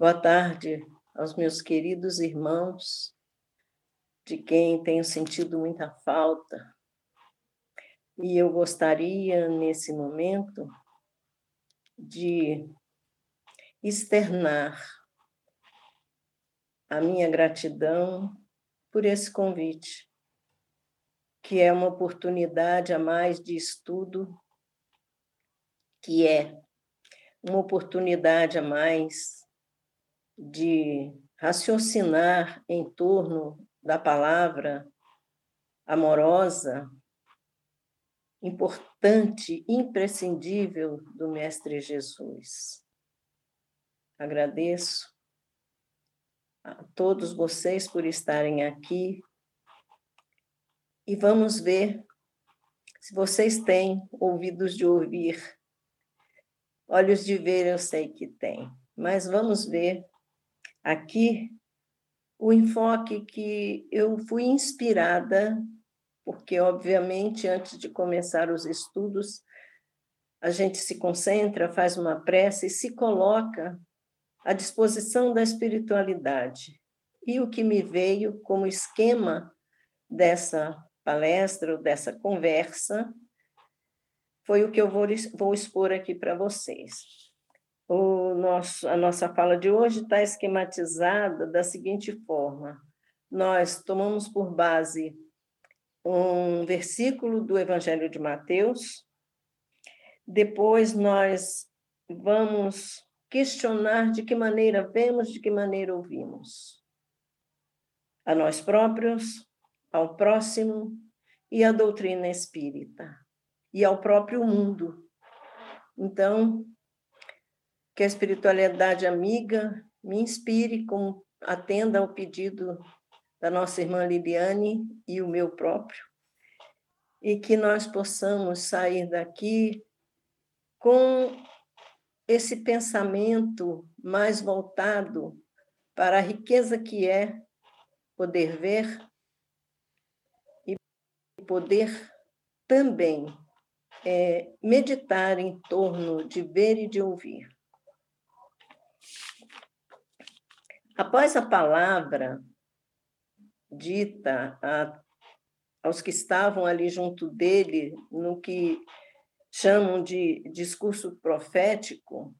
Boa tarde aos meus queridos irmãos, de quem tenho sentido muita falta. E eu gostaria, nesse momento, de externar a minha gratidão por esse convite, que é uma oportunidade a mais de estudo, que é uma oportunidade a mais de raciocinar em torno da palavra amorosa, importante, imprescindível do Mestre Jesus. Agradeço a todos vocês por estarem aqui e vamos ver se vocês têm ouvidos de ouvir. Olhos de ver eu sei que tem, mas vamos ver aqui o enfoque que eu fui inspirada, porque, obviamente, antes de começar os estudos, a gente se concentra, faz uma prece e se coloca à disposição da espiritualidade. E o que me veio como esquema dessa palestra, dessa conversa, foi o que eu vou, vou expor aqui para vocês o nosso, a nossa fala de hoje está esquematizada da seguinte forma: nós tomamos por base um versículo do Evangelho de Mateus, depois nós vamos questionar de que maneira vemos, de que maneira ouvimos. A nós próprios, ao próximo e à doutrina espírita, e ao próprio mundo. Então, que a espiritualidade amiga me inspire, como atenda ao pedido da nossa irmã Liliane e o meu próprio, e que nós possamos sair daqui com esse pensamento mais voltado para a riqueza que é poder ver e poder também é, meditar em torno de ver e de ouvir. Após a palavra dita a, aos que estavam ali junto dele, no que chamam de discurso profético,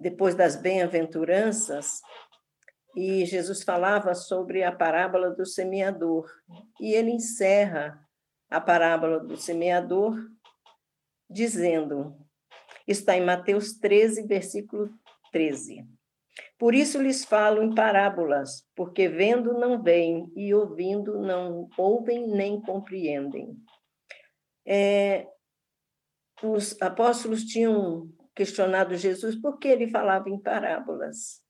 depois das bem-aventuranças, e Jesus falava sobre a parábola do semeador. E ele encerra a parábola do semeador dizendo, está em Mateus 13, versículo 13. Por isso lhes falo em parábolas, porque vendo não veem e ouvindo não ouvem nem compreendem. É, os apóstolos tinham questionado Jesus por que ele falava em parábolas.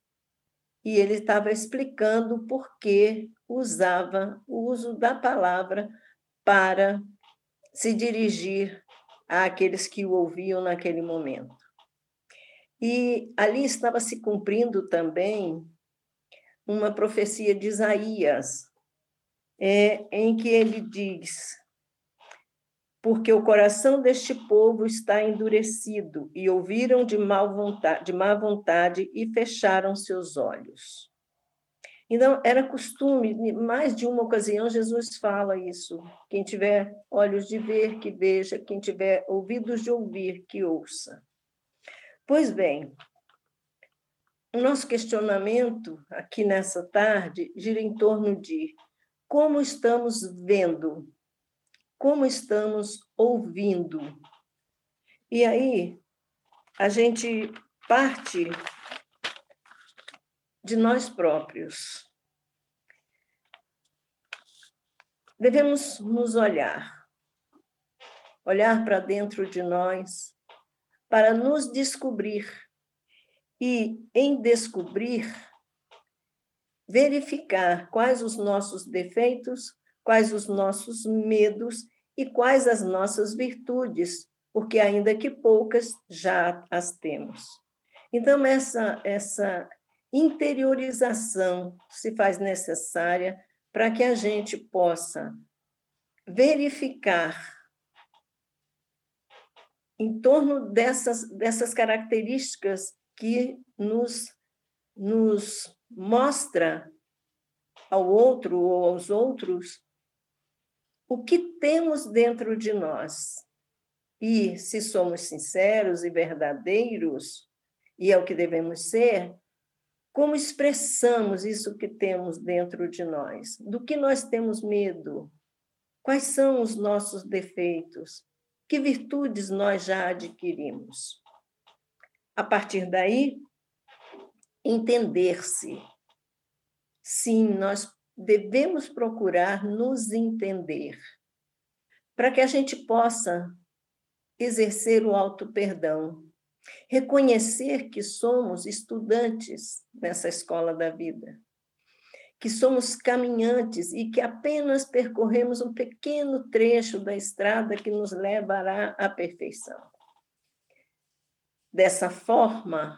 E ele estava explicando por que usava o uso da palavra para se dirigir àqueles que o ouviam naquele momento. E ali estava se cumprindo também uma profecia de Isaías, é, em que ele diz: Porque o coração deste povo está endurecido, e ouviram de, mal vontade, de má vontade e fecharam seus olhos. Então, era costume, mais de uma ocasião, Jesus fala isso. Quem tiver olhos de ver, que veja, quem tiver ouvidos de ouvir, que ouça. Pois bem, o nosso questionamento aqui nessa tarde gira em torno de como estamos vendo, como estamos ouvindo. E aí, a gente parte de nós próprios. Devemos nos olhar, olhar para dentro de nós para nos descobrir e, em descobrir, verificar quais os nossos defeitos, quais os nossos medos e quais as nossas virtudes, porque ainda que poucas já as temos. Então essa essa interiorização se faz necessária para que a gente possa verificar em torno dessas, dessas características que nos nos mostra ao outro ou aos outros o que temos dentro de nós. E se somos sinceros e verdadeiros, e é o que devemos ser, como expressamos isso que temos dentro de nós? Do que nós temos medo? Quais são os nossos defeitos? Que virtudes nós já adquirimos? A partir daí, entender-se. Sim, nós devemos procurar nos entender, para que a gente possa exercer o auto-perdão, reconhecer que somos estudantes nessa escola da vida, que somos caminhantes e que apenas percorremos um pequeno trecho da estrada que nos levará à perfeição. Dessa forma,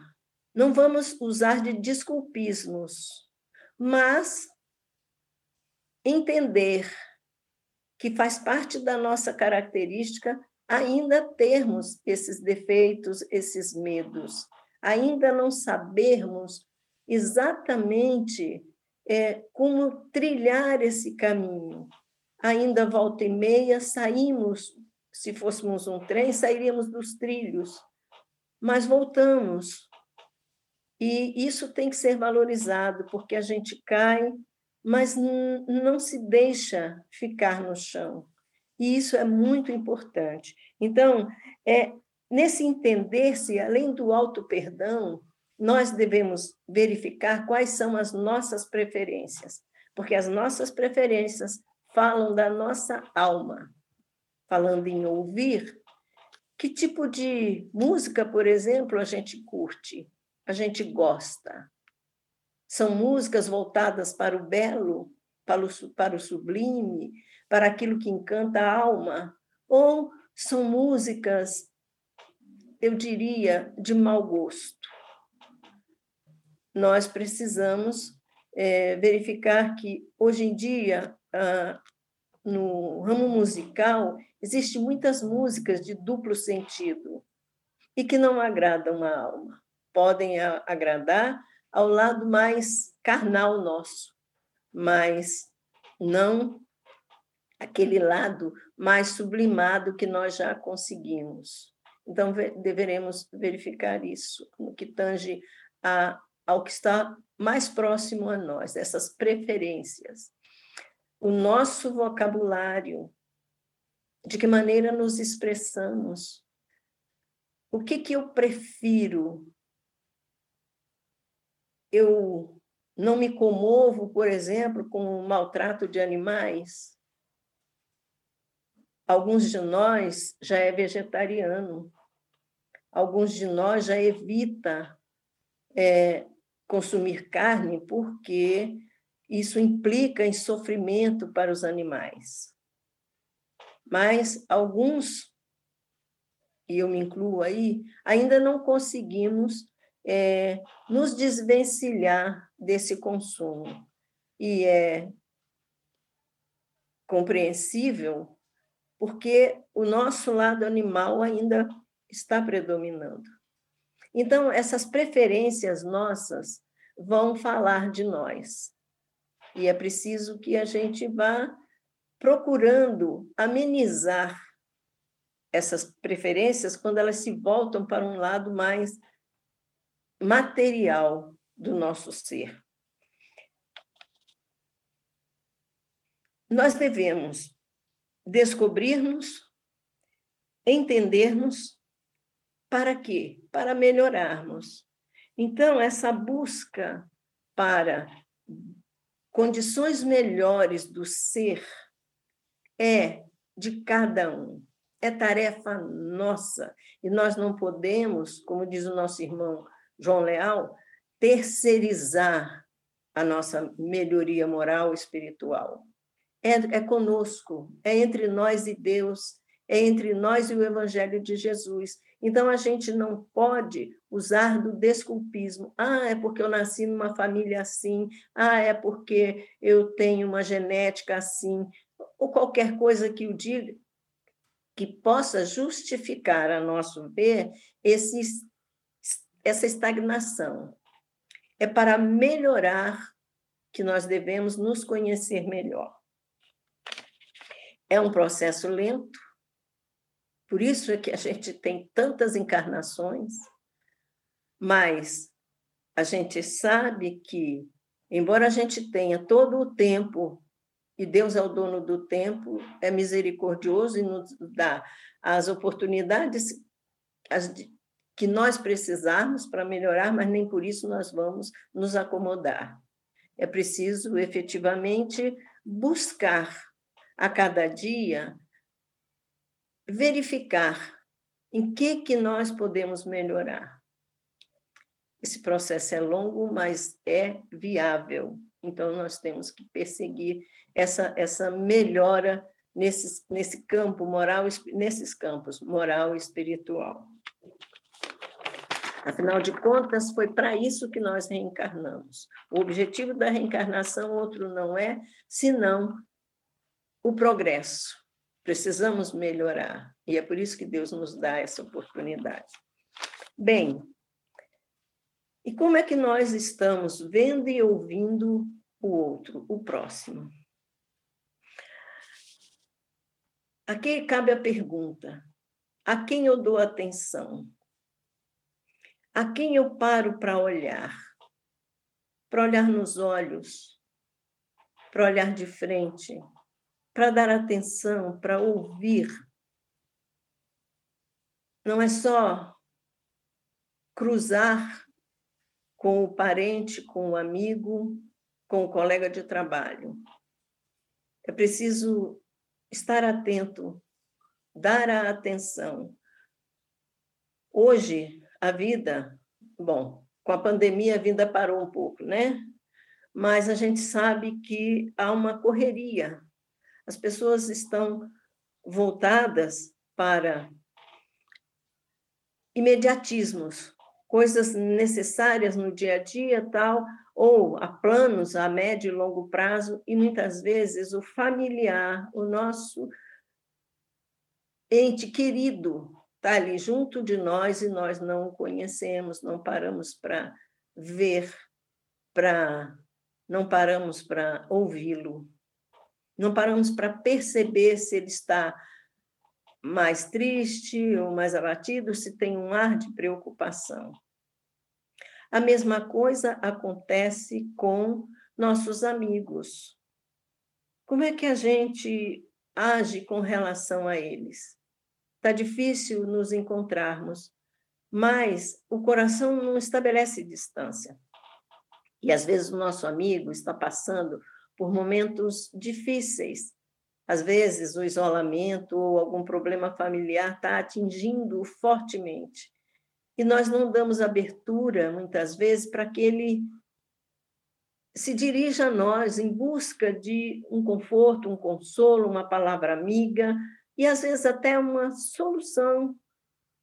não vamos usar de desculpismos, mas entender que faz parte da nossa característica ainda termos esses defeitos, esses medos, ainda não sabermos exatamente é, como trilhar esse caminho. Ainda volta e meia saímos, se fôssemos um trem, sairíamos dos trilhos, mas voltamos. E isso tem que ser valorizado, porque a gente cai, mas não se deixa ficar no chão. E isso é muito importante. Então, é nesse entender-se, além do auto-perdão, nós devemos verificar quais são as nossas preferências, porque as nossas preferências falam da nossa alma. Falando em ouvir, que tipo de música, por exemplo, a gente curte, a gente gosta? São músicas voltadas para o belo, para o, para o sublime, para aquilo que encanta a alma? Ou são músicas, eu diria, de mau gosto? Nós precisamos é, verificar que, hoje em dia, no ramo musical, existem muitas músicas de duplo sentido e que não agradam a alma. Podem agradar ao lado mais carnal nosso, mas não aquele lado mais sublimado que nós já conseguimos. Então, deveremos verificar isso no que tange a, ao que está mais próximo a nós, essas preferências. O nosso vocabulário, de que maneira nos expressamos, o que, que eu prefiro? Eu não me comovo, por exemplo, com o maltrato de animais? Alguns de nós já é vegetariano, alguns de nós já evita é, consumir carne porque isso implica em sofrimento para os animais. Mas alguns, e eu me incluo aí, ainda não conseguimos é, nos desvencilhar desse consumo. E é compreensível porque o nosso lado animal ainda está predominando. Então, essas preferências nossas vão falar de nós. E é preciso que a gente vá procurando amenizar essas preferências quando elas se voltam para um lado mais material do nosso ser. Nós devemos descobrirmos, entendermos, para quê? Para melhorarmos. Então, essa busca para condições melhores do ser é de cada um, é tarefa nossa, e nós não podemos, como diz o nosso irmão João Leal, terceirizar a nossa melhoria moral espiritual é, é conosco, é entre nós e Deus, é entre nós e o Evangelho de Jesus. Então, a gente não pode usar do desculpismo. Ah, é porque eu nasci numa família assim. Ah, é porque eu tenho uma genética assim. Ou qualquer coisa que o diga, que possa justificar, a nosso ver, esse, essa estagnação. é para melhorar que nós devemos nos conhecer melhor. É um processo lento, por isso é que a gente tem tantas encarnações, mas a gente sabe que, embora a gente tenha todo o tempo, e Deus é o dono do tempo, é misericordioso e nos dá as oportunidades que nós precisarmos para melhorar, mas nem por isso nós vamos nos acomodar. É preciso efetivamente buscar a cada dia verificar em que que nós podemos melhorar. Esse processo é longo, mas é viável. Então nós temos que perseguir essa essa melhora nesse nesse campo moral, nesses campos moral e espiritual. Afinal de contas, foi para isso que nós reencarnamos. O objetivo da reencarnação outro não é senão o progresso. Precisamos melhorar. E é por isso que Deus nos dá essa oportunidade. Bem, e como é que nós estamos vendo e ouvindo o outro, o próximo? Aqui cabe a pergunta: a quem eu dou atenção? A quem eu paro para olhar? Para olhar nos olhos, para olhar de frente, para dar atenção, para ouvir. Não é só cruzar com o parente, com o amigo, com o colega de trabalho. É preciso estar atento, dar a atenção. Hoje, a vida, bom, com a pandemia a vida parou um pouco, né? Mas a gente sabe que há uma correria. As pessoas estão voltadas para imediatismos, coisas necessárias no dia a dia, tal, ou a planos a médio e longo prazo, e muitas vezes o familiar, o nosso ente querido, está ali junto de nós e nós não o conhecemos, não paramos para ver, para não paramos para ouvi-lo, não paramos para perceber se ele está mais triste ou mais abatido, se tem um ar de preocupação. A mesma coisa acontece com nossos amigos. Como é que a gente age com relação a eles? Está difícil nos encontrarmos, mas o coração não estabelece distância. E às vezes o nosso amigo está passando por momentos difíceis. Às vezes o isolamento ou algum problema familiar está atingindo fortemente. E nós não damos abertura, muitas vezes, para que ele se dirija a nós em busca de um conforto, um consolo, uma palavra amiga, e às vezes até uma solução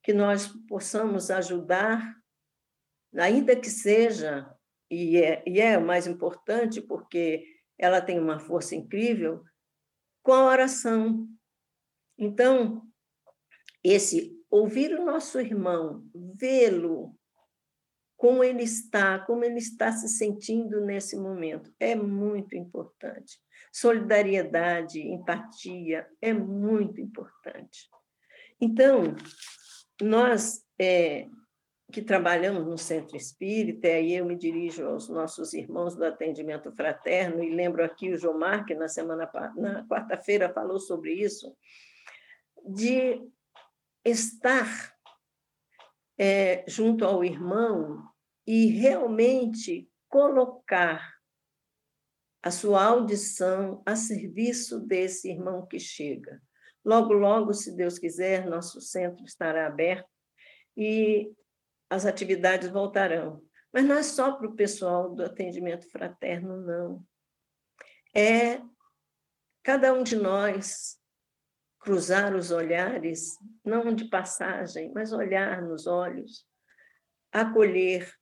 que nós possamos ajudar, ainda que seja, e é, e é o mais importante, porque ela tem uma força incrível, com a oração. Então, esse ouvir o nosso irmão, vê-lo, como ele está, como ele está se sentindo nesse momento, é muito importante. Solidariedade, empatia é muito importante. Então, nós é, que trabalhamos no centro espírita, e aí eu me dirijo aos nossos irmãos do atendimento fraterno, e lembro aqui o Jomar, que na semana na quarta-feira falou sobre isso, de estar é, junto ao irmão e realmente colocar a sua audição a serviço desse irmão que chega. Logo, logo, se Deus quiser, nosso centro estará aberto e as atividades voltarão. Mas não é só para o pessoal do atendimento fraterno, não. É cada um de nós cruzar os olhares, não de passagem, mas olhar nos olhos, acolher,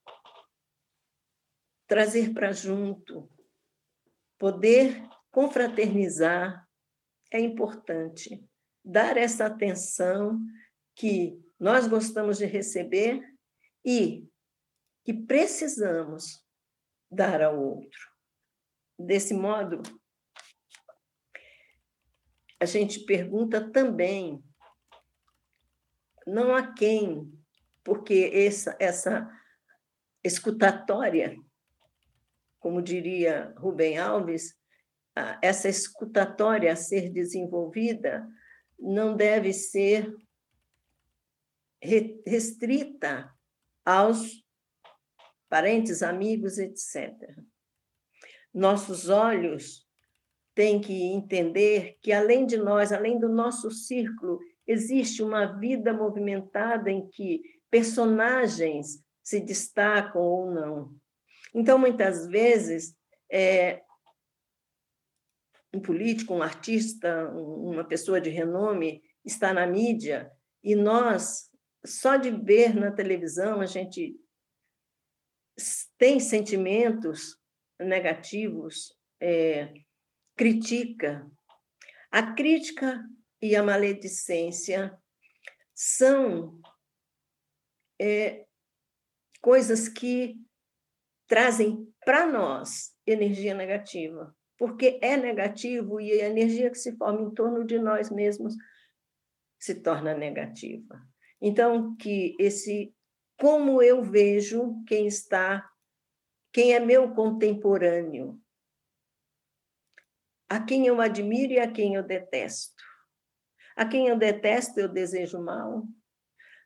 trazer para junto, Poder confraternizar é importante. Dar essa atenção que nós gostamos de receber e que precisamos dar ao outro. Desse modo, a gente pergunta também, não a quem, porque essa, essa escutatória, como diria Rubem Alves, essa escutatória a ser desenvolvida não deve ser restrita aos parentes, amigos, etc. Nossos olhos têm que entender que, além de nós, além do nosso círculo, existe uma vida movimentada em que personagens se destacam ou não. Então, muitas vezes, é, um político, um artista, uma pessoa de renome está na mídia e nós, só de ver na televisão, a gente tem sentimentos negativos, é, critica. A crítica e a maledicência são é, coisas que trazem para nós energia negativa, porque é negativo e a energia que se forma em torno de nós mesmos se torna negativa. Então, que esse como eu vejo quem está, quem é meu contemporâneo, a quem eu admiro e a quem eu detesto. A quem eu detesto, eu desejo mal.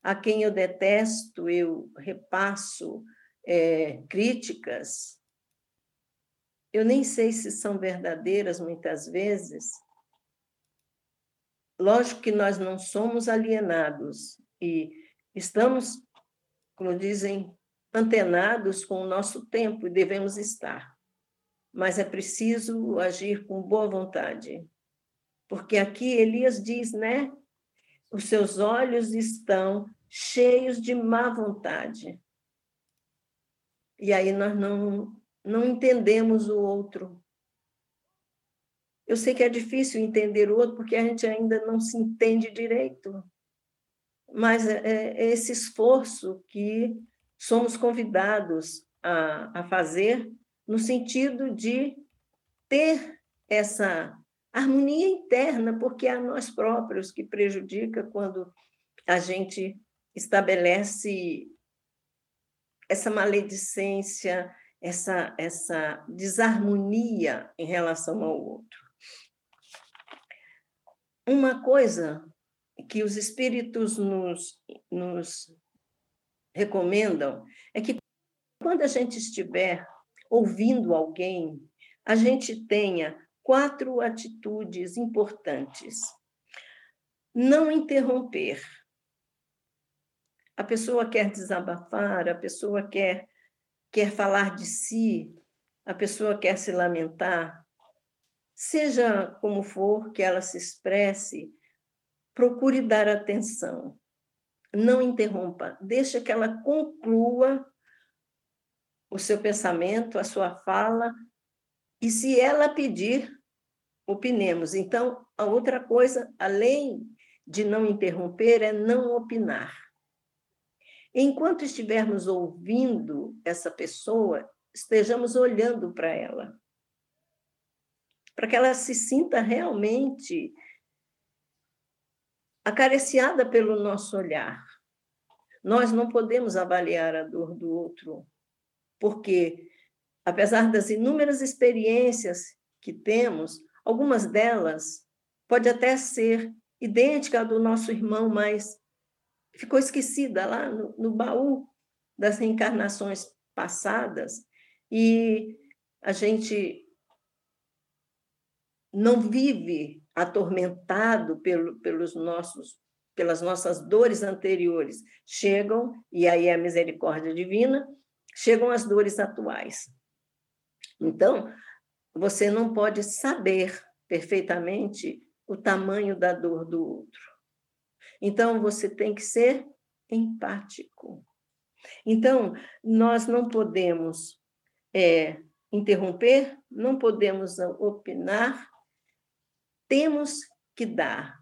A quem eu detesto, eu repasso é, críticas. Eu nem sei se são verdadeiras muitas vezes. Lógico que nós não somos alienados e estamos como dizem, antenados com o nosso tempo e devemos estar. Mas é preciso agir com boa vontade. Porque aqui Elias diz, né? Os seus olhos estão cheios de má vontade. E aí nós não, não entendemos o outro. Eu sei que é difícil entender o outro porque a gente ainda não se entende direito mas é, é esse esforço que somos convidados a, a fazer no sentido de ter essa harmonia interna, porque é a nós próprios que prejudica quando a gente estabelece essa maledicência, essa, essa desarmonia em relação ao outro. Uma coisa que os espíritos nos, nos recomendam é que quando a gente estiver ouvindo alguém, a gente tenha quatro atitudes importantes. Não interromper. A pessoa quer desabafar, a pessoa quer quer falar de si, a pessoa quer se lamentar. Seja como for que ela se expresse, procure dar atenção. Não interrompa, deixa que ela conclua o seu pensamento, a sua fala, e se ela pedir, opinemos. Então, a outra coisa, além de não interromper, é não opinar. Enquanto estivermos ouvindo essa pessoa, estejamos olhando para ela, para que ela se sinta realmente acariciada pelo nosso olhar. Nós não podemos avaliar a dor do outro, porque, apesar das inúmeras experiências que temos, algumas delas pode até ser idêntica à do nosso irmão, mas ficou esquecida lá no, no baú das reencarnações passadas e a gente não vive atormentado pelo, pelos nossos, pelas nossas dores anteriores, chegam, e aí é a misericórdia divina, chegam as dores atuais. Então, você não pode saber perfeitamente o tamanho da dor do outro. Então, você tem que ser empático. Então, nós não podemos é, interromper, não podemos opinar, temos que dar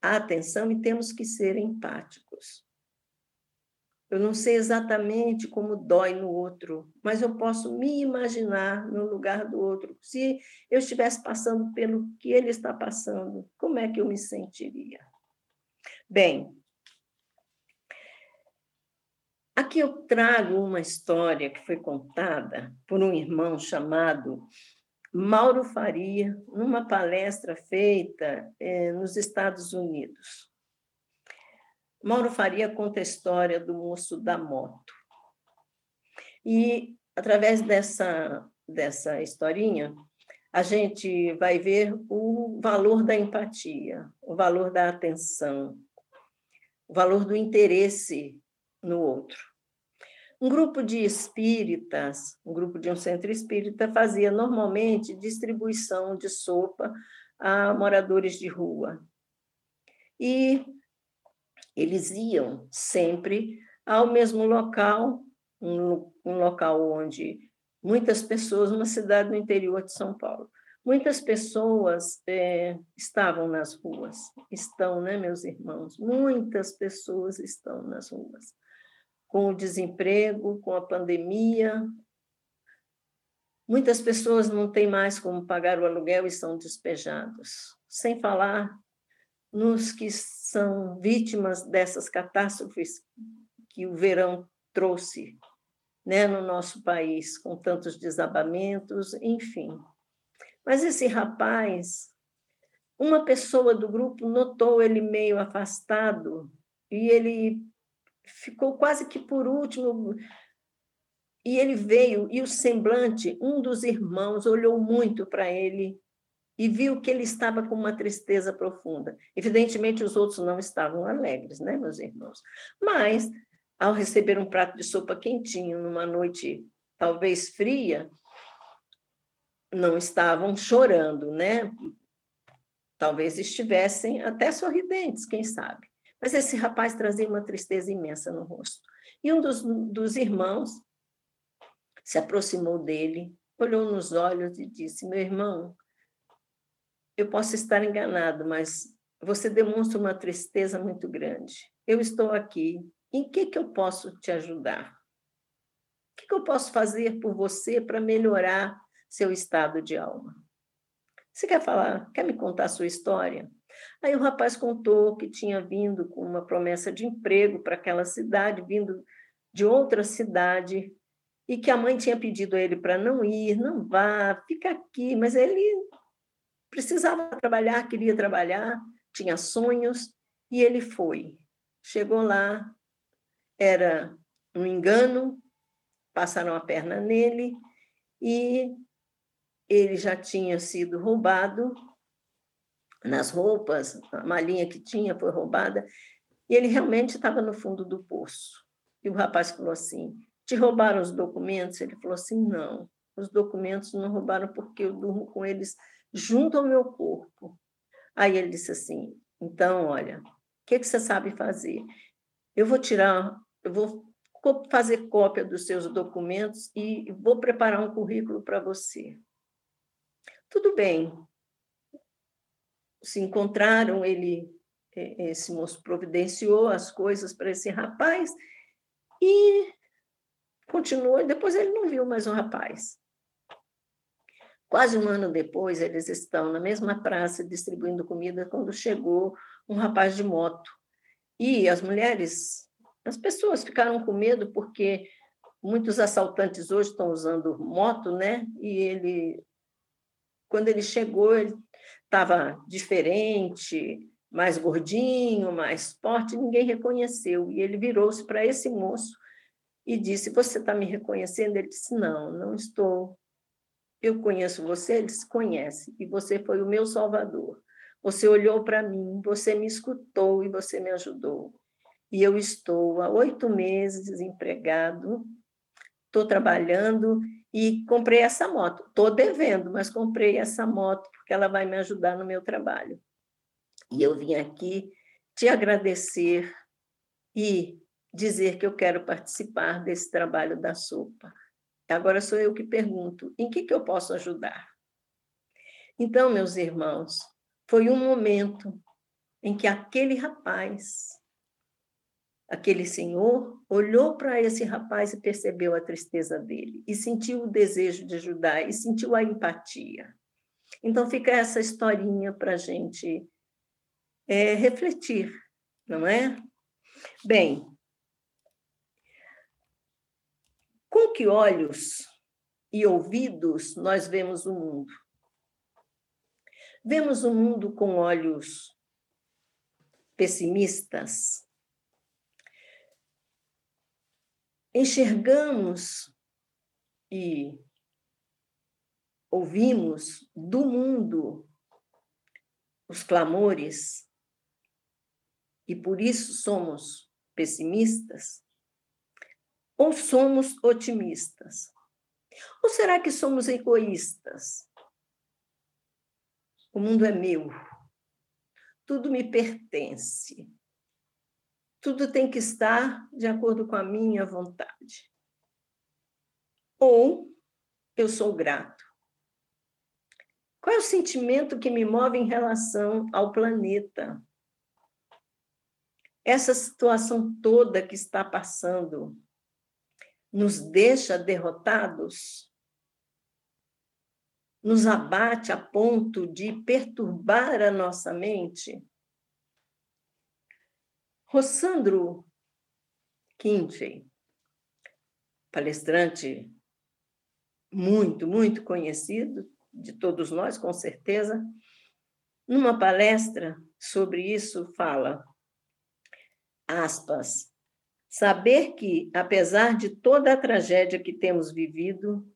atenção e temos que ser empáticos. Eu não sei exatamente como dói no outro, mas eu posso me imaginar no lugar do outro. Se eu estivesse passando pelo que ele está passando, como é que eu me sentiria? Bem, aqui eu trago uma história que foi contada por um irmão chamado Mauro Faria, numa palestra feita eh, nos Estados Unidos. Mauro Faria conta a história do moço da moto. E, através dessa, dessa historinha, a gente vai ver o valor da empatia, o valor da atenção, o valor do interesse no outro. Um grupo de espíritas, um grupo de um centro espírita, fazia normalmente distribuição de sopa a moradores de rua. E eles iam sempre ao mesmo local, um, um local onde muitas pessoas, uma cidade no interior de São Paulo, muitas pessoas é, estavam nas ruas, estão, né, meus irmãos? Muitas pessoas estão nas ruas, com o desemprego, com a pandemia. Muitas pessoas não têm mais como pagar o aluguel e são despejados. Sem falar nos que são vítimas dessas catástrofes que o verão trouxe né, no nosso país, com tantos desabamentos, enfim. Mas esse rapaz, uma pessoa do grupo notou ele meio afastado e ele ficou quase que por último. E ele veio, e o semblante, um dos irmãos olhou muito para ele e viu que ele estava com uma tristeza profunda. Evidentemente, os outros não estavam alegres, né, meus irmãos? Mas, ao receber um prato de sopa quentinho numa noite talvez fria, não estavam chorando, né? Talvez estivessem até sorridentes, quem sabe. Mas esse rapaz trazia uma tristeza imensa no rosto. E um dos, dos irmãos se aproximou dele, olhou nos olhos e disse: Meu irmão, eu posso estar enganado, mas você demonstra uma tristeza muito grande. Eu estou aqui. Em que, que eu posso te ajudar? O que, que eu posso fazer por você para melhorar seu estado de alma? Você quer falar? Quer me contar a sua história? Aí o rapaz contou que tinha vindo com uma promessa de emprego para aquela cidade, vindo de outra cidade, e que a mãe tinha pedido a ele para não ir, não vá, fica aqui, mas ele precisava trabalhar, queria trabalhar, tinha sonhos, e ele foi. Chegou lá, era um engano, passaram a perna nele e ele já tinha sido roubado nas roupas, a malinha que tinha foi roubada, e ele realmente estava no fundo do poço. E o rapaz falou assim: Te roubaram os documentos? Ele falou assim: Não, os documentos não roubaram porque eu durmo com eles junto ao meu corpo. Aí ele disse assim: então, olha, o que, que você sabe fazer? Eu vou tirar, eu vou fazer cópia dos seus documentos e vou preparar um currículo para você. Tudo bem. Se encontraram, ele, esse moço providenciou as coisas para esse rapaz e continuou. Depois ele não viu mais o rapaz. Quase um ano depois, eles estão na mesma praça distribuindo comida quando chegou um rapaz de moto. E as mulheres, as pessoas ficaram com medo porque muitos assaltantes hoje estão usando moto, né? E ele, quando ele chegou, ele estava diferente, mais gordinho, mais forte, ninguém reconheceu. E ele virou-se para esse moço e disse: Você está me reconhecendo? Ele disse: Não, não estou eu conheço você, ele se conhece, e você foi o meu salvador. Você olhou para mim, você me escutou e você me ajudou. E eu estou há oito meses desempregado, estou trabalhando e comprei essa moto. Estou devendo, mas comprei essa moto porque ela vai me ajudar no meu trabalho. E eu vim aqui te agradecer e dizer que eu quero participar desse trabalho da sopa. Agora sou eu que pergunto: em que, que eu posso ajudar? Então, meus irmãos, foi um momento em que aquele rapaz aquele senhor olhou para esse rapaz e percebeu a tristeza dele, e sentiu o desejo de ajudar, e sentiu a empatia. Então, fica essa historinha para a gente é, refletir, não é? Bem, com que olhos e ouvidos nós vemos o mundo? Vemos o mundo com olhos pessimistas, enxergamos e ouvimos do mundo os clamores e por isso somos pessimistas? Ou somos otimistas? Ou será que somos egoístas? O mundo é meu, tudo me pertence. Tudo tem que estar de acordo com a minha vontade. Ou eu sou grato. Qual é o sentimento que me move em relação ao planeta? Essa situação toda que está passando nos deixa derrotados? Nos abate a ponto de perturbar a nossa mente? Rossandro Quinte, palestrante muito, muito conhecido de todos nós, com certeza, numa palestra sobre isso fala, aspas, saber que, apesar de toda a tragédia que temos vivido,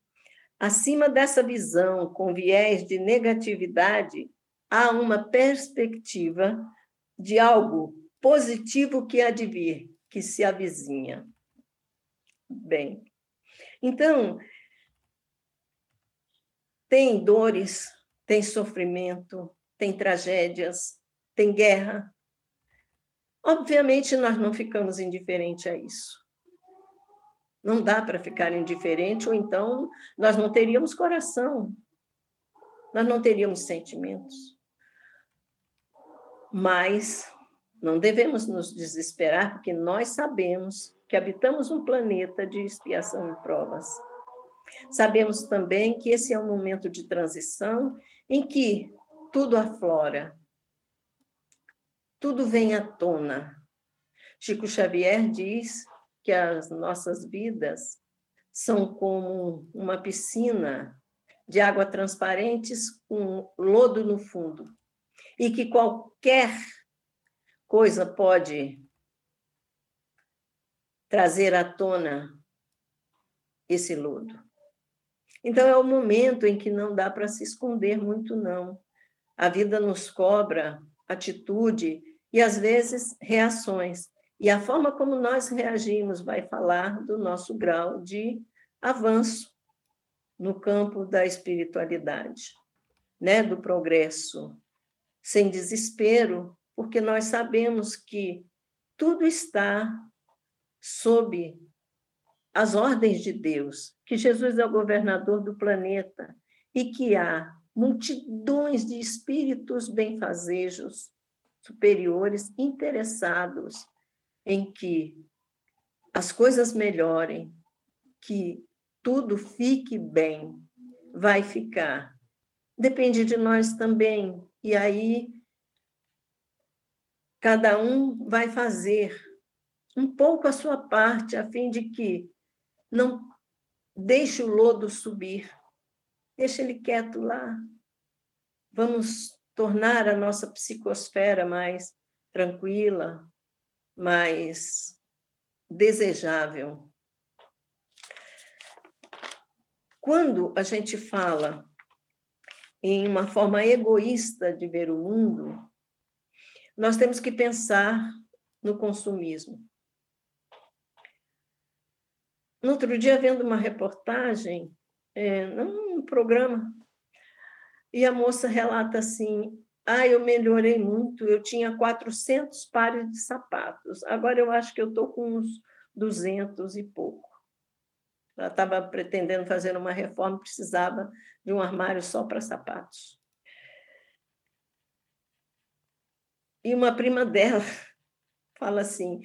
acima dessa visão com viés de negatividade, há uma perspectiva de algo positivo que há de vir, que se avizinha. Bem, então, tem dores, tem sofrimento, tem tragédias, tem guerra. Obviamente, nós não ficamos indiferentes a isso. Não dá para ficar indiferente, ou então nós não teríamos coração, nós não teríamos sentimentos. Mas não devemos nos desesperar, porque nós sabemos que habitamos um planeta de expiação e provas. Sabemos também que esse é um momento de transição em que tudo aflora, tudo vem à tona. Chico Xavier diz que as nossas vidas são como uma piscina de água transparentes com lodo no fundo, e que qualquer coisa pode trazer à tona esse lodo. Então é o momento em que não dá para se esconder muito não. A vida nos cobra atitude e às vezes reações. E a forma como nós reagimos vai falar do nosso grau de avanço no campo da espiritualidade, né, do progresso, sem desespero, porque nós sabemos que tudo está sob as ordens de Deus, que Jesus é o governador do planeta e que há multidões de espíritos benfazejos superiores interessados em que as coisas melhorem, que tudo fique bem, vai ficar. Depende de nós também. E aí Cada um vai fazer um pouco a sua parte, a fim de que não deixe o lodo subir, deixe ele quieto lá. Vamos tornar a nossa psicosfera mais tranquila, mais desejável. Quando a gente fala em uma forma egoísta de ver o mundo, nós temos que pensar no consumismo. No outro dia, vendo uma reportagem, é, num programa, e a moça relata assim: ah, eu melhorei muito, eu tinha 400 pares de sapatos, agora eu acho que eu estou com uns 200 e pouco. Ela estava pretendendo fazer uma reforma, precisava de um armário só para sapatos. E uma prima dela fala assim: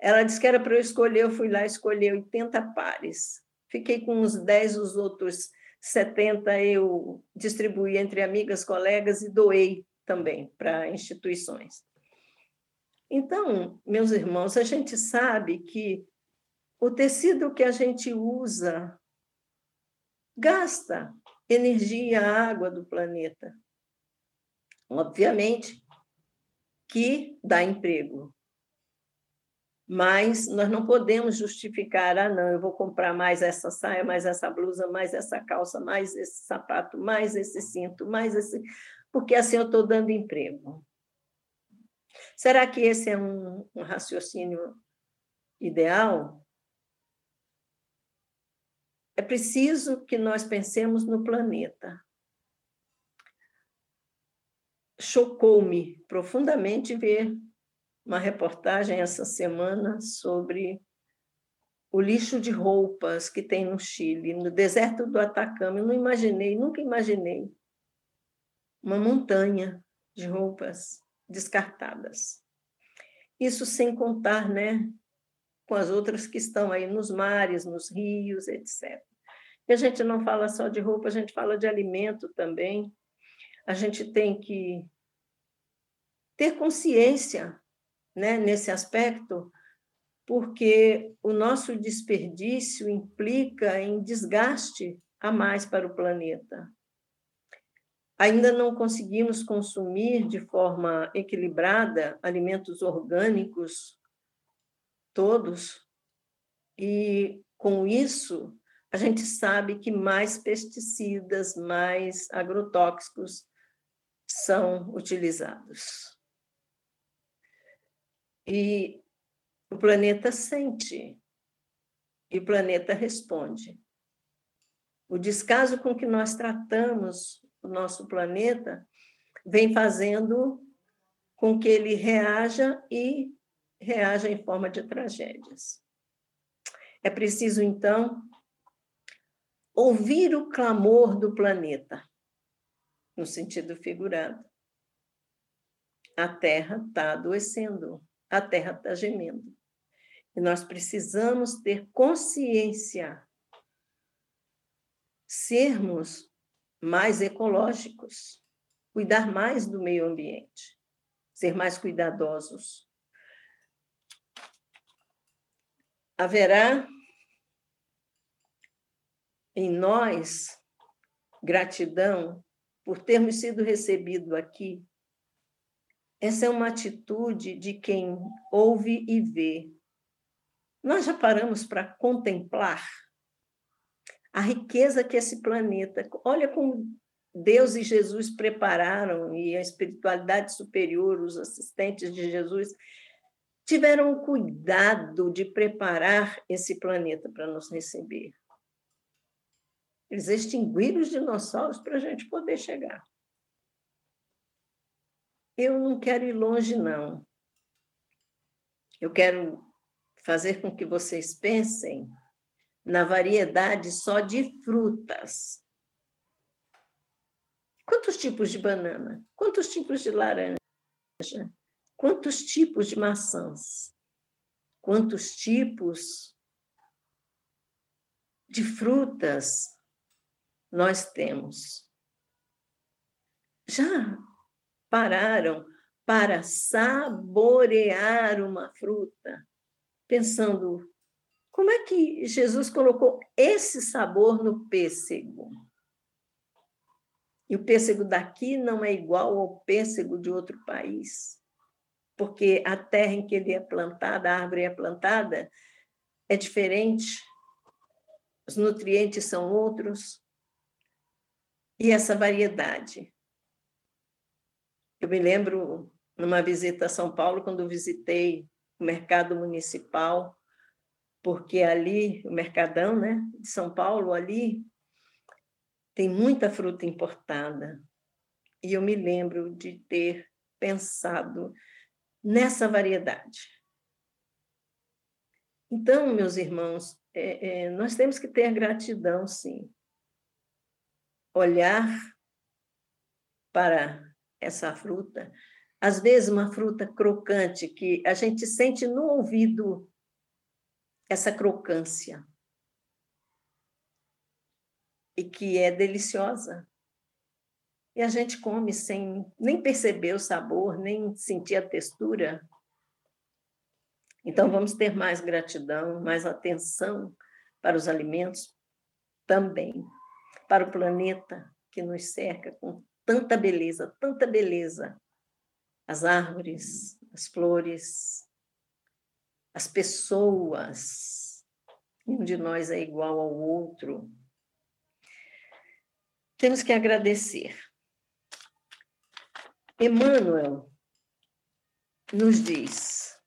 Ela disse que era para eu escolher, eu fui lá escolher 80 pares. Fiquei com uns 10, os outros 70 eu distribuí entre amigas, colegas e doei também para instituições. Então, meus irmãos, a gente sabe que o tecido que a gente usa gasta energia, água do planeta. Obviamente que dá emprego. Mas nós não podemos justificar, ah, não, eu vou comprar mais essa saia, mais essa blusa, mais essa calça, mais esse sapato, mais esse cinto, mais esse. Porque assim eu estou dando emprego. Será que esse é um, um raciocínio ideal? É preciso que nós pensemos no planeta. Chocou-me profundamente ver uma reportagem essa semana sobre o lixo de roupas que tem no Chile, no deserto do Atacama. Eu não imaginei, nunca imaginei uma montanha de roupas descartadas. Isso sem contar, né, com as outras que estão aí nos mares, nos rios, etc. E a gente não fala só de roupa, a gente fala de alimento também. A gente tem que ter consciência né, nesse aspecto, porque o nosso desperdício implica em desgaste a mais para o planeta. Ainda não conseguimos consumir de forma equilibrada alimentos orgânicos todos, e com isso a gente sabe que mais pesticidas, mais agrotóxicos são utilizados. E o planeta sente, e o planeta responde. O descaso com que nós tratamos o nosso planeta vem fazendo com que ele reaja e reaja em forma de tragédias. É preciso, então, ouvir o clamor do planeta, no sentido figurado. A Terra está adoecendo, a Terra está gemendo. E nós precisamos ter consciência, sermos mais ecológicos, cuidar mais do meio ambiente, ser mais cuidadosos. Haverá em nós gratidão por termos sido recebidos aqui. Essa é uma atitude de quem ouve e vê. Nós já paramos para contemplar a riqueza que esse planeta. Olha como Deus e Jesus prepararam, e a espiritualidade superior, os assistentes de Jesus, tiveram o cuidado de preparar esse planeta para nos receber. Eles extinguiram os dinossauros para a gente poder chegar. Eu não quero ir longe, não. Eu quero fazer com que vocês pensem na variedade só de frutas. Quantos tipos de banana? Quantos tipos de laranja? Quantos tipos de maçãs? Quantos tipos de frutas nós temos. Já pararam para saborear uma fruta, pensando como é que Jesus colocou esse sabor no pêssego? E o pêssego daqui não é igual ao pêssego de outro país, porque a terra em que ele é plantada, a árvore é plantada, é diferente, os nutrientes são outros, e essa variedade. Eu me lembro numa visita a São Paulo, quando visitei o mercado municipal, porque ali, o Mercadão né, de São Paulo, ali tem muita fruta importada. E eu me lembro de ter pensado nessa variedade. Então, meus irmãos, é, é, nós temos que ter gratidão, sim, olhar para essa fruta Às vezes, uma fruta crocante que a gente sente no ouvido essa crocância. E que é deliciosa. E a gente come sem nem perceber o sabor, nem sentir a textura. Então, vamos ter mais gratidão, mais atenção para os alimentos também, para o planeta que nos cerca com tanta beleza, tanta beleza. As árvores, as flores, as pessoas. Nenhum de nós é igual ao outro. Temos que agradecer. Emmanuel nos diz,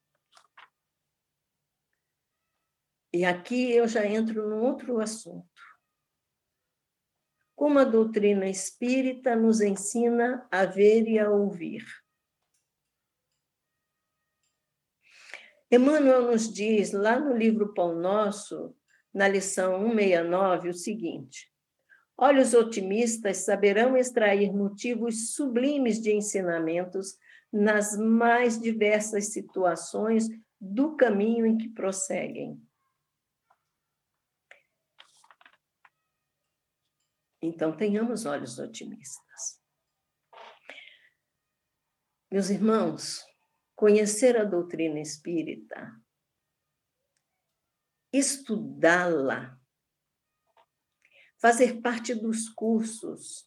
e aqui eu já entro num outro assunto. Como a doutrina espírita nos ensina a ver e a ouvir. Emmanuel nos diz lá no livro Pão Nosso, na lição 169, o seguinte: Olhos otimistas saberão extrair motivos sublimes de ensinamentos nas mais diversas situações do caminho em que prosseguem. Então, tenhamos olhos otimistas. Meus irmãos, conhecer a doutrina espírita, estudá-la, fazer parte dos cursos,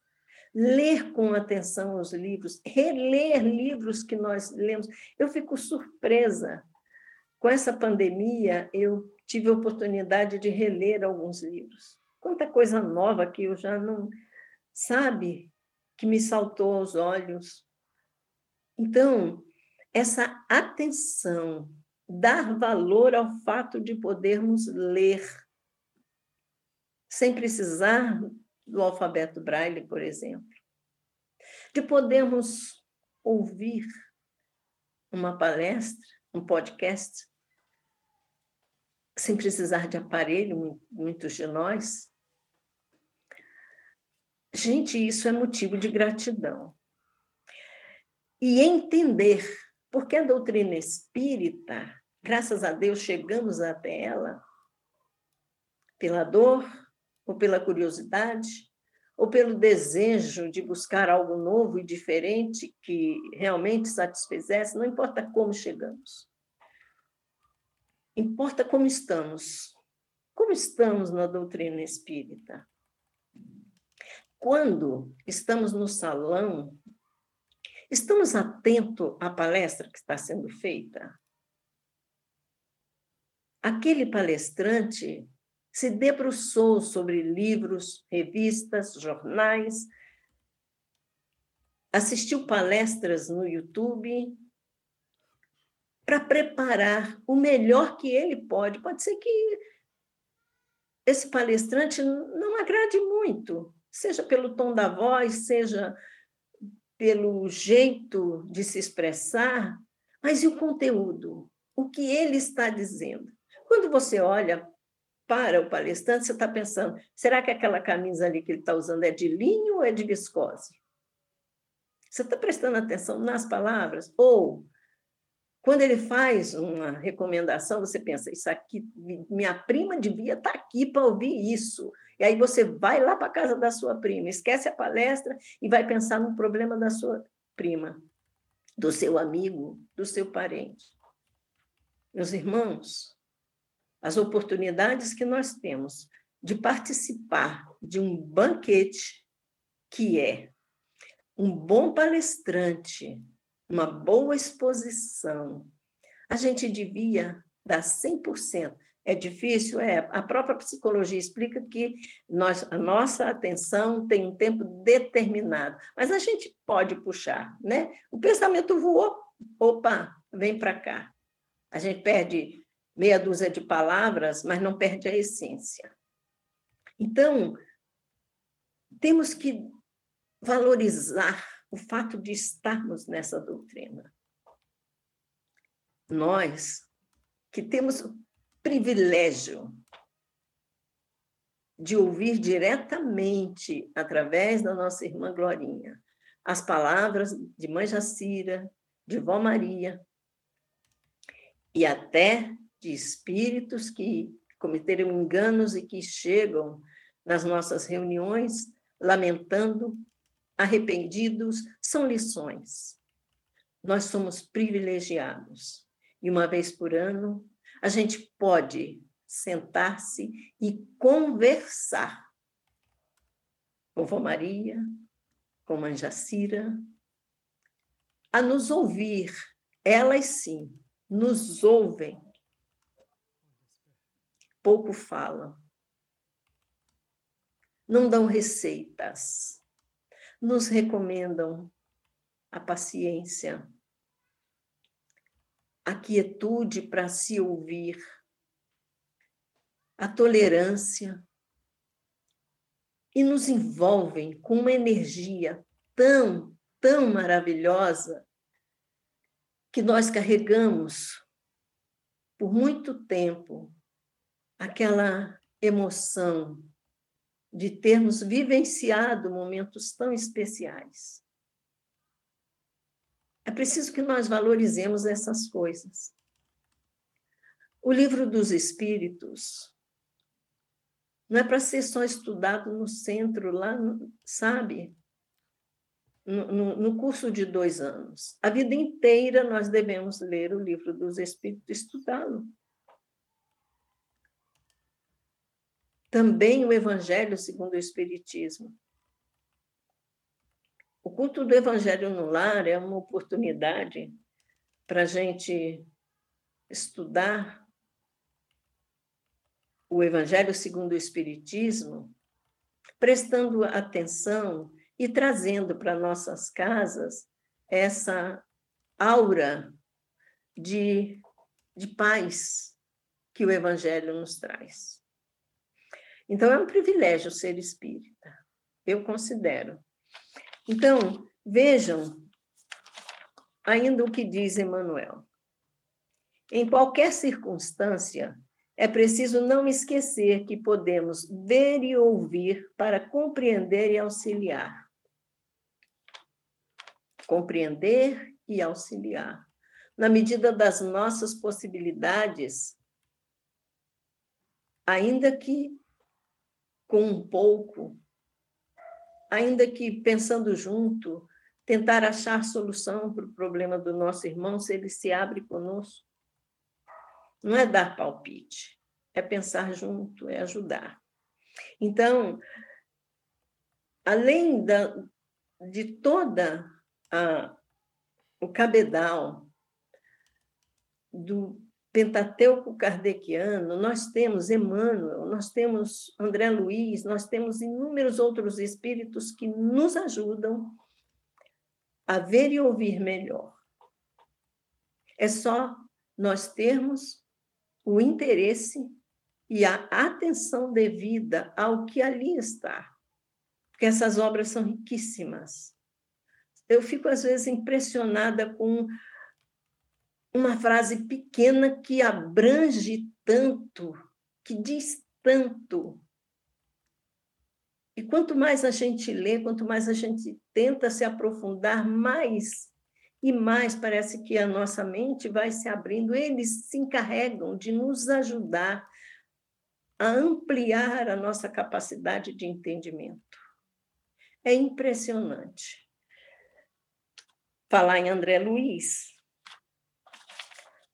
ler com atenção os livros, reler livros que nós lemos. Eu fico surpresa. Com essa pandemia, eu tive a oportunidade de reler alguns livros. Quanta coisa nova que eu já não. Sabe? Que me saltou aos olhos. Então, essa atenção, dar valor ao fato de podermos ler, sem precisar do alfabeto braille, por exemplo, de podermos ouvir uma palestra, um podcast, sem precisar de aparelho, muitos de nós. Gente, isso é motivo de gratidão. E entender porque a doutrina espírita, graças a Deus, chegamos até ela pela dor, ou pela curiosidade, ou pelo desejo de buscar algo novo e diferente que realmente satisfizesse, não importa como chegamos. Importa como estamos. Como estamos na doutrina espírita? Quando estamos no salão Estamos atentos à palestra que está sendo feita? Aquele palestrante se debruçou sobre livros, revistas, jornais, assistiu palestras no YouTube para preparar o melhor que ele pode. Pode ser que esse palestrante não agrade muito, seja pelo tom da voz, seja pelo jeito de se expressar, mas e o conteúdo? O que ele está dizendo? Quando você olha para o palestrante, você está pensando: será que aquela camisa ali que ele está usando é de linho ou é de viscose? Você está prestando atenção nas palavras? Ou, quando ele faz uma recomendação, você pensa: isso aqui, minha prima devia estar tá aqui para ouvir isso. E aí você vai lá para a casa da sua prima, esquece a palestra e vai pensar no problema da sua prima, do seu amigo, do seu parente. Meus irmãos, as oportunidades que nós temos de participar de um banquete que é um bom palestrante, uma boa exposição, a gente devia dar 100%. É difícil? É. A própria psicologia explica que nós, a nossa atenção tem um tempo determinado, mas a gente pode puxar, né? O pensamento voou, opa, vem para cá. A gente perde meia dúzia de palavras, mas não perde a essência. Então, temos que valorizar o fato de estarmos nessa doutrina. Nós que temos privilégio de ouvir diretamente, através da nossa irmã Glorinha, as palavras de Mãe Jacira, de Vó Maria e até de espíritos que cometeram enganos e que chegam nas nossas reuniões lamentando, arrependidos, são lições. Nós somos privilegiados e uma vez por ano a gente pode sentar-se e conversar com Vó Maria, com Mãe a nos ouvir. Elas sim, nos ouvem. Pouco falam. Não dão receitas. Nos recomendam a paciência, a quietude para se ouvir, a tolerância, e nos envolvem com uma energia tão, tão maravilhosa que nós carregamos por muito tempo aquela emoção de termos vivenciado momentos tão especiais. É preciso que nós valorizemos essas coisas. O livro dos Espíritos não é para ser só estudado no centro, lá, sabe? No, no, no, curso de dois anos. A vida inteira nós devemos ler o livro dos Espíritos, estudá-lo. Também o Evangelho segundo o Espiritismo. O culto do Evangelho no lar é uma oportunidade para a gente estudar o Evangelho segundo o Espiritismo, prestando atenção e trazendo para nossas casas essa aura de, de paz que o Evangelho nos traz. Então, é um privilégio ser espírita, eu considero. Então, vejam ainda o que diz Emmanuel. Em qualquer circunstância, é preciso não esquecer que podemos ver e ouvir para compreender e auxiliar. Compreender e auxiliar. Na medida das nossas possibilidades, ainda que com um pouco, ainda que pensando junto, tentar achar solução para o problema do nosso irmão, se ele se abre conosco. Não é dar palpite, é pensar junto, é ajudar. Então, além da, de toda a, o cabedal do Pentateuco kardeciano, nós temos Emmanuel, nós temos André Luiz, nós temos inúmeros outros espíritos que nos ajudam a ver e ouvir melhor. É só nós termos o interesse e a atenção devida ao que ali está, porque essas obras são riquíssimas. Eu fico, às vezes, impressionada com uma frase pequena que abrange tanto, que diz tanto. E quanto mais a gente lê, quanto mais a gente tenta se aprofundar, mais e mais parece que a nossa mente vai se abrindo. Eles se encarregam de nos ajudar a ampliar a nossa capacidade de entendimento. É impressionante. Falar em André Luiz.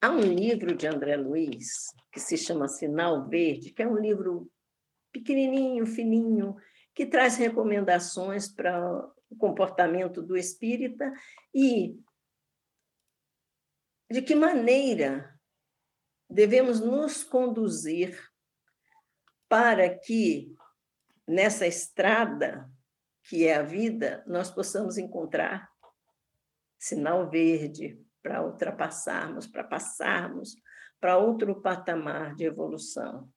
Há um livro de André Luiz que se chama Sinal Verde, que é um livro pequenininho, fininho, que traz recomendações para o comportamento do espírita e de que maneira devemos nos conduzir para que nessa estrada que é a vida, nós possamos encontrar sinal verde para ultrapassarmos, para passarmos para outro patamar de evolução.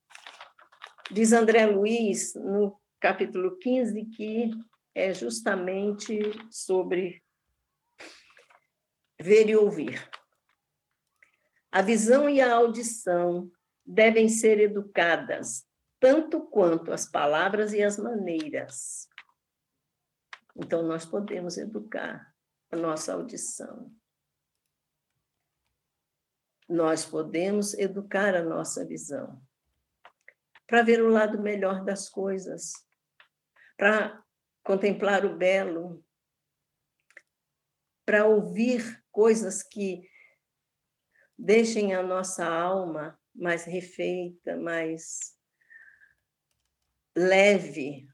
Diz André Luiz, no capítulo 15, que é justamente sobre ver e ouvir. A visão e a audição devem ser educadas tanto quanto as palavras e as maneiras. Então, nós podemos educar a nossa audição. Nós podemos educar a nossa visão para ver o lado melhor das coisas, para contemplar o belo, para ouvir coisas que deixem a nossa alma mais refeita, mais leve.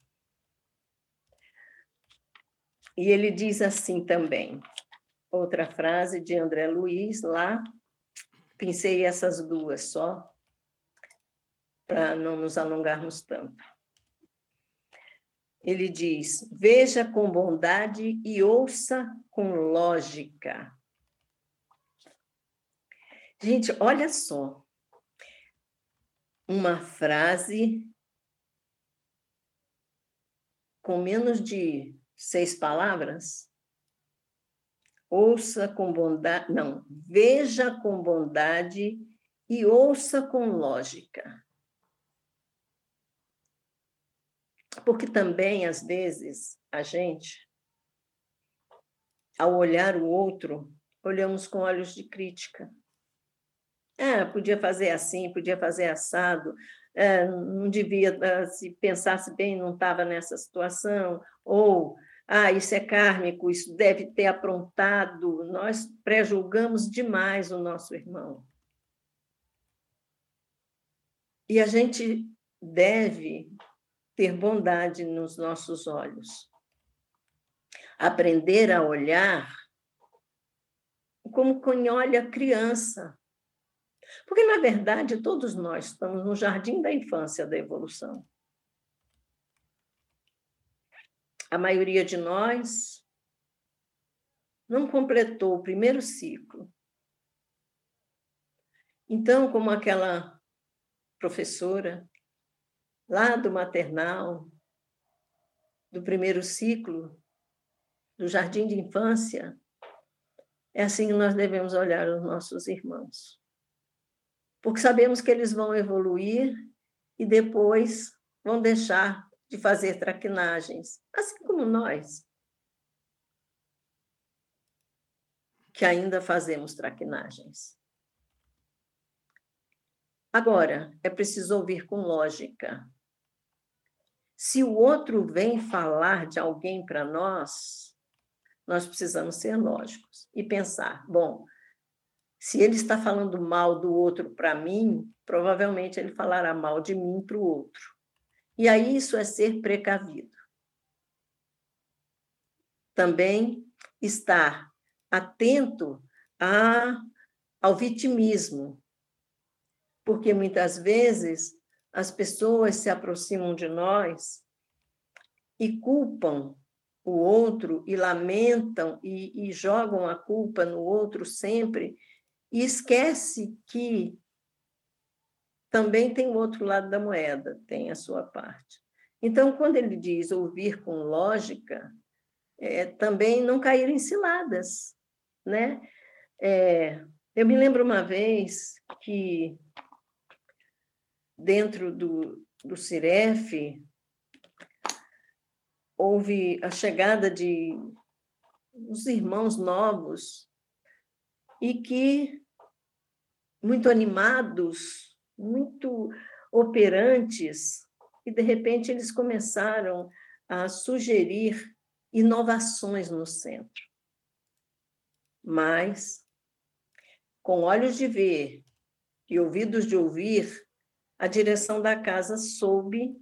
E ele diz assim também, outra frase de André Luiz lá, pensei essas duas só, para não nos alongarmos tanto. Ele diz: veja com bondade e ouça com lógica. Gente, olha só. Uma frase com menos de seis palavras. Ouça com bondade, não, veja com bondade e ouça com lógica. Porque também, às vezes, a gente, ao olhar o outro, olhamos com olhos de crítica. Ah, podia fazer assim, podia fazer assado, ah, não devia, ah, se pensasse bem, não estava nessa situação, ou, ah, isso é kármico, isso deve ter aprontado. Nós pré-julgamos demais o nosso irmão. E a gente deve ter bondade nos nossos olhos. Aprender a olhar como quem olha a criança. Porque, na verdade, todos nós estamos no jardim da infância da evolução. A maioria de nós não completou o primeiro ciclo. Então, como aquela professora lá do maternal, do primeiro ciclo, do jardim de infância, é assim que nós devemos olhar os nossos irmãos. Porque sabemos que eles vão evoluir e depois vão deixar de fazer traquinagens, assim como nós, que ainda fazemos traquinagens. Agora, é preciso ouvir com lógica, se o outro vem falar de alguém para nós, nós precisamos ser lógicos e pensar: bom, se ele está falando mal do outro para mim, provavelmente ele falará mal de mim para o outro. E aí isso é ser precavido. Também estar atento a, ao vitimismo, porque muitas vezes as pessoas se aproximam de nós e culpam o outro e lamentam e, e jogam a culpa no outro sempre e esquece que também tem o outro lado da moeda, tem a sua parte. Então, quando ele diz ouvir com lógica, é, também não cair em ciladas, né? É, eu me lembro uma vez que dentro do, do Ciref, houve a chegada de uns irmãos novos e que, muito animados, muito operantes, e de repente eles começaram a sugerir inovações no centro. Mas, com olhos de ver e ouvidos de ouvir, a direção da casa soube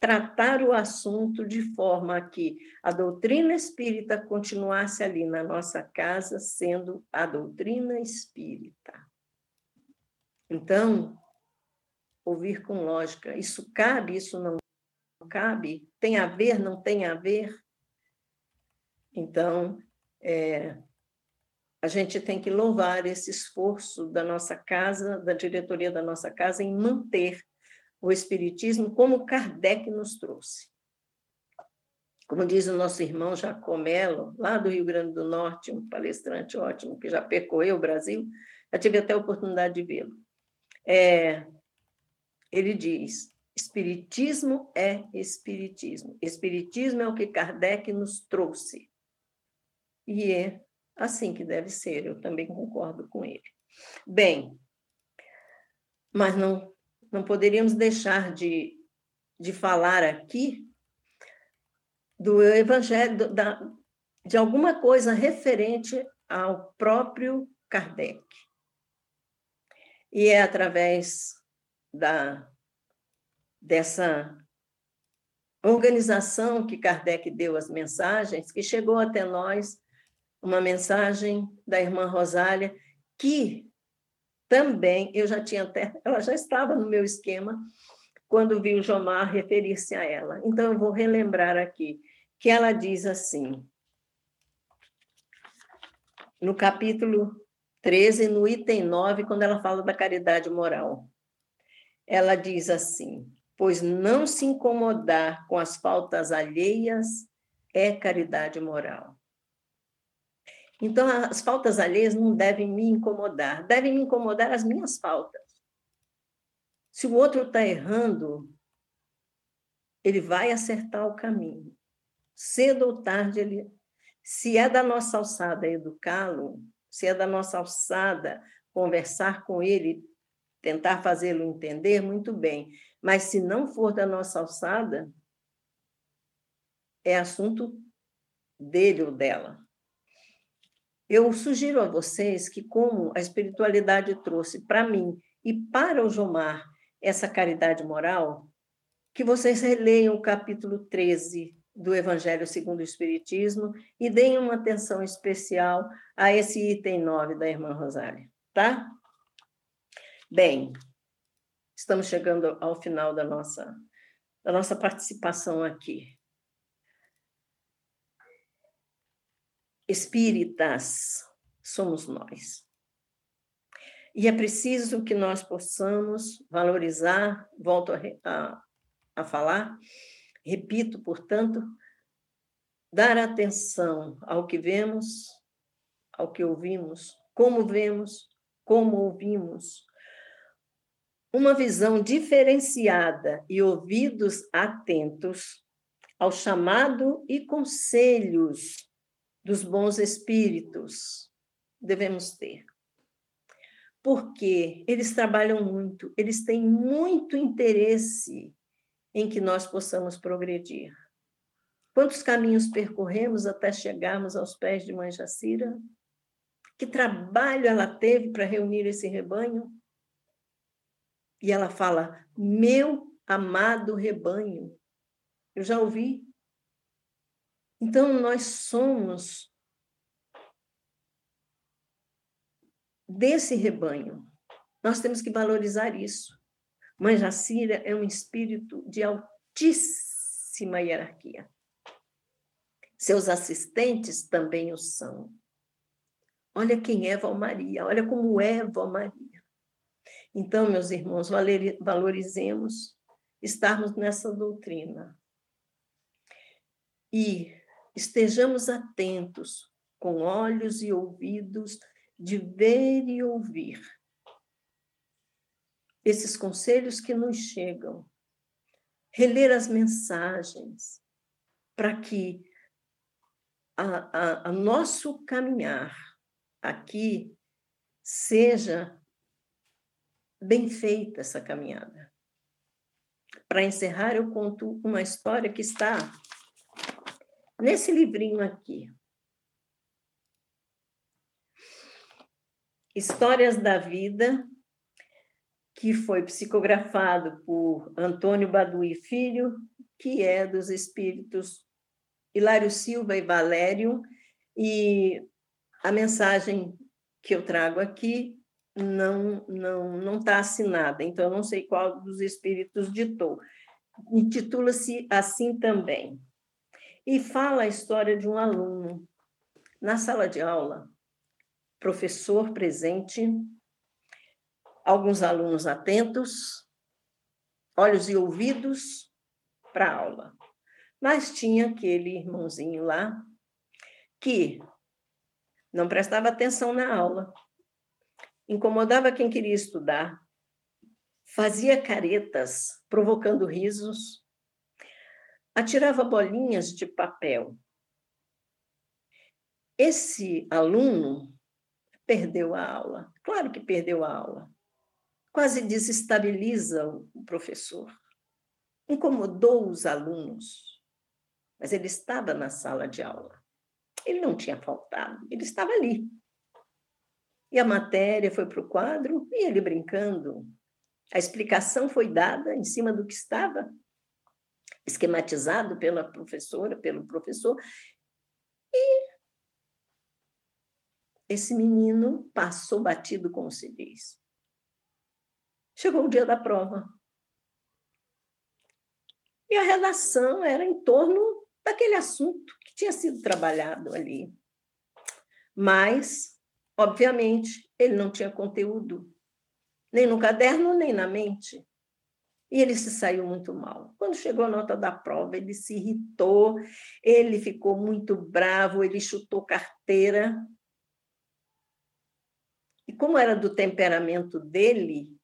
tratar o assunto de forma que a doutrina espírita continuasse ali na nossa casa sendo a doutrina espírita. Então, ouvir com lógica, isso cabe, isso não cabe, tem a ver, não tem a ver. Então, é, a gente tem que louvar esse esforço da nossa casa, da diretoria da nossa casa, em manter o Espiritismo como Kardec nos trouxe. Como diz o nosso irmão Jacomelo, lá do Rio Grande do Norte, um palestrante ótimo, que já percorreu o Brasil, já tive até a oportunidade de vê-lo. É, ele diz: Espiritismo é Espiritismo. Espiritismo é o que Kardec nos trouxe. E é assim que deve ser, eu também concordo com ele. Bem, Mas não, não poderíamos deixar de, de falar aqui do evangelho, da, de alguma coisa referente ao próprio Kardec. E é através da, dessa organização que Kardec deu as mensagens que chegou até nós uma mensagem da irmã Rosália que também eu já tinha até, ela já estava no meu esquema quando vi o Jomar referir-se a ela. Então eu vou relembrar aqui que ela diz assim: no capítulo 13, no item 9, quando ela fala da caridade moral. Ela diz assim: Pois não se incomodar com as faltas alheias é caridade moral. Então, as faltas alheias não devem me incomodar, devem me incomodar as minhas faltas. Se o outro está errando, ele vai acertar o caminho. Cedo ou tarde, ele se é da nossa alçada educá-lo, se é da nossa alçada conversar com ele, tentar fazê-lo entender, muito bem. Mas se não for da nossa alçada, é assunto dele ou dela. Eu sugiro a vocês que, como a espiritualidade trouxe para mim e para o Jomar essa caridade moral, que vocês releiam o capítulo 13 do Evangelho segundo o Espiritismo e deem uma atenção especial a esse item 9 da irmã Rosália, tá? Bem, estamos chegando ao final da nossa, da nossa participação aqui. Espíritas somos nós. E é preciso que nós possamos valorizar, volto a, a, a falar, Repito, portanto, dar atenção ao que vemos, ao que ouvimos, como vemos, como ouvimos. Uma visão diferenciada e ouvidos atentos ao chamado e conselhos dos bons espíritos devemos ter. Porque eles trabalham muito, eles têm muito interesse em que nós possamos progredir. Quantos caminhos percorremos até chegarmos aos pés de Mãe Jacira? Que trabalho ela teve para reunir esse rebanho? E ela fala: Meu amado rebanho. Eu já ouvi. Então, nós somos desse rebanho. Nós temos que valorizar isso. Mãe Jacira é um espírito de altíssima hierarquia. Seus assistentes também o são. Olha quem é Valmaria, olha como é Valmaria. Então, meus irmãos, valorizemos estarmos nessa doutrina. E estejamos atentos, com olhos e ouvidos, de ver e ouvir esses conselhos que nos chegam, reler as mensagens, para que a, a, a nosso caminhar aqui seja bem feita essa caminhada. Para encerrar, eu conto uma história que está nesse livrinho aqui. Histórias da Vida, que foi psicografado por Antônio Badui Filho, que é dos espíritos Hilário Silva e Valério, e a mensagem que eu trago aqui não não não está assinada, então não sei qual dos espíritos ditou. Intitula-se assim também. E fala a história de um aluno na sala de aula, professor presente, alguns alunos atentos, olhos e ouvidos para a aula. Mas tinha aquele irmãozinho lá que não prestava atenção na aula, incomodava quem queria estudar, fazia caretas, provocando risos, atirava bolinhas de papel. Esse aluno perdeu a aula, claro que perdeu a aula quase desestabiliza o professor. Incomodou os alunos, mas ele estava na sala de aula. Ele não tinha faltado, ele estava ali. E a matéria foi para o quadro e ele brincando. A explicação foi dada em cima do que estava esquematizado pela professora, pelo professor. E esse menino passou batido, como se diz. Chegou o dia da prova. E a redação era em torno daquele assunto que tinha sido trabalhado ali. Mas, obviamente, ele não tinha conteúdo, nem no caderno, nem na mente. E ele se saiu muito mal. Quando chegou a nota da prova, ele se irritou, ele ficou muito bravo, ele chutou carteira. E como era do temperamento dele,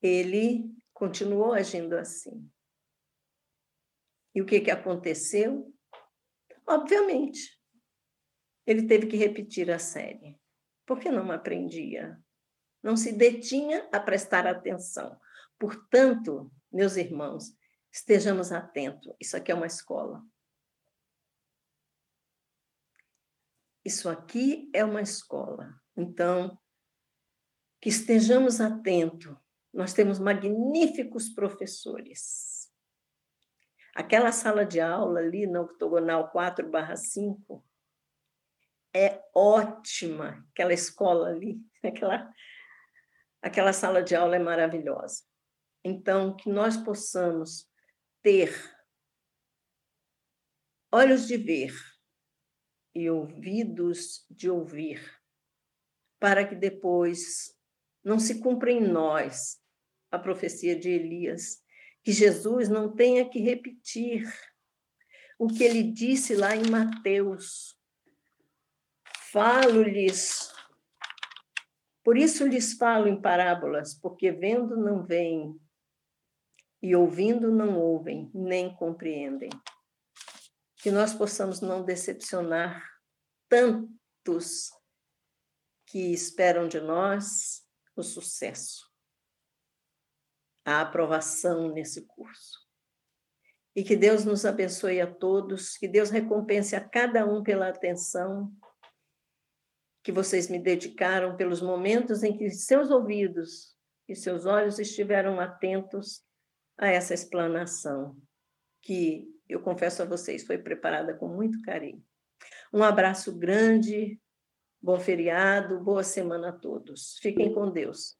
ele continuou agindo assim. E o que, que aconteceu? Obviamente, ele teve que repetir a série, porque não aprendia, não se detinha a prestar atenção. Portanto, meus irmãos, estejamos atentos. Isso aqui é uma escola. Isso aqui é uma escola. Então, que estejamos atentos. Nós temos magníficos professores. Aquela sala de aula ali na octogonal 4/5 é ótima, aquela escola ali, aquela aquela sala de aula é maravilhosa. Então, que nós possamos ter olhos de ver e ouvidos de ouvir, para que depois não se cumpra em nós a profecia de Elias, que Jesus não tenha que repetir o que ele disse lá em Mateus. Falo-lhes por isso lhes falo em parábolas, porque vendo não veem, e ouvindo não ouvem, nem compreendem. Que nós possamos não decepcionar tantos que esperam de nós o sucesso, a aprovação nesse curso. E que Deus nos abençoe a todos, que Deus recompense a cada um pela atenção que vocês me dedicaram, pelos momentos em que seus ouvidos e seus olhos estiveram atentos a essa explanação, que eu confesso a vocês, foi preparada com muito carinho. Um abraço grande, bom feriado, boa semana a todos. Fiquem com Deus.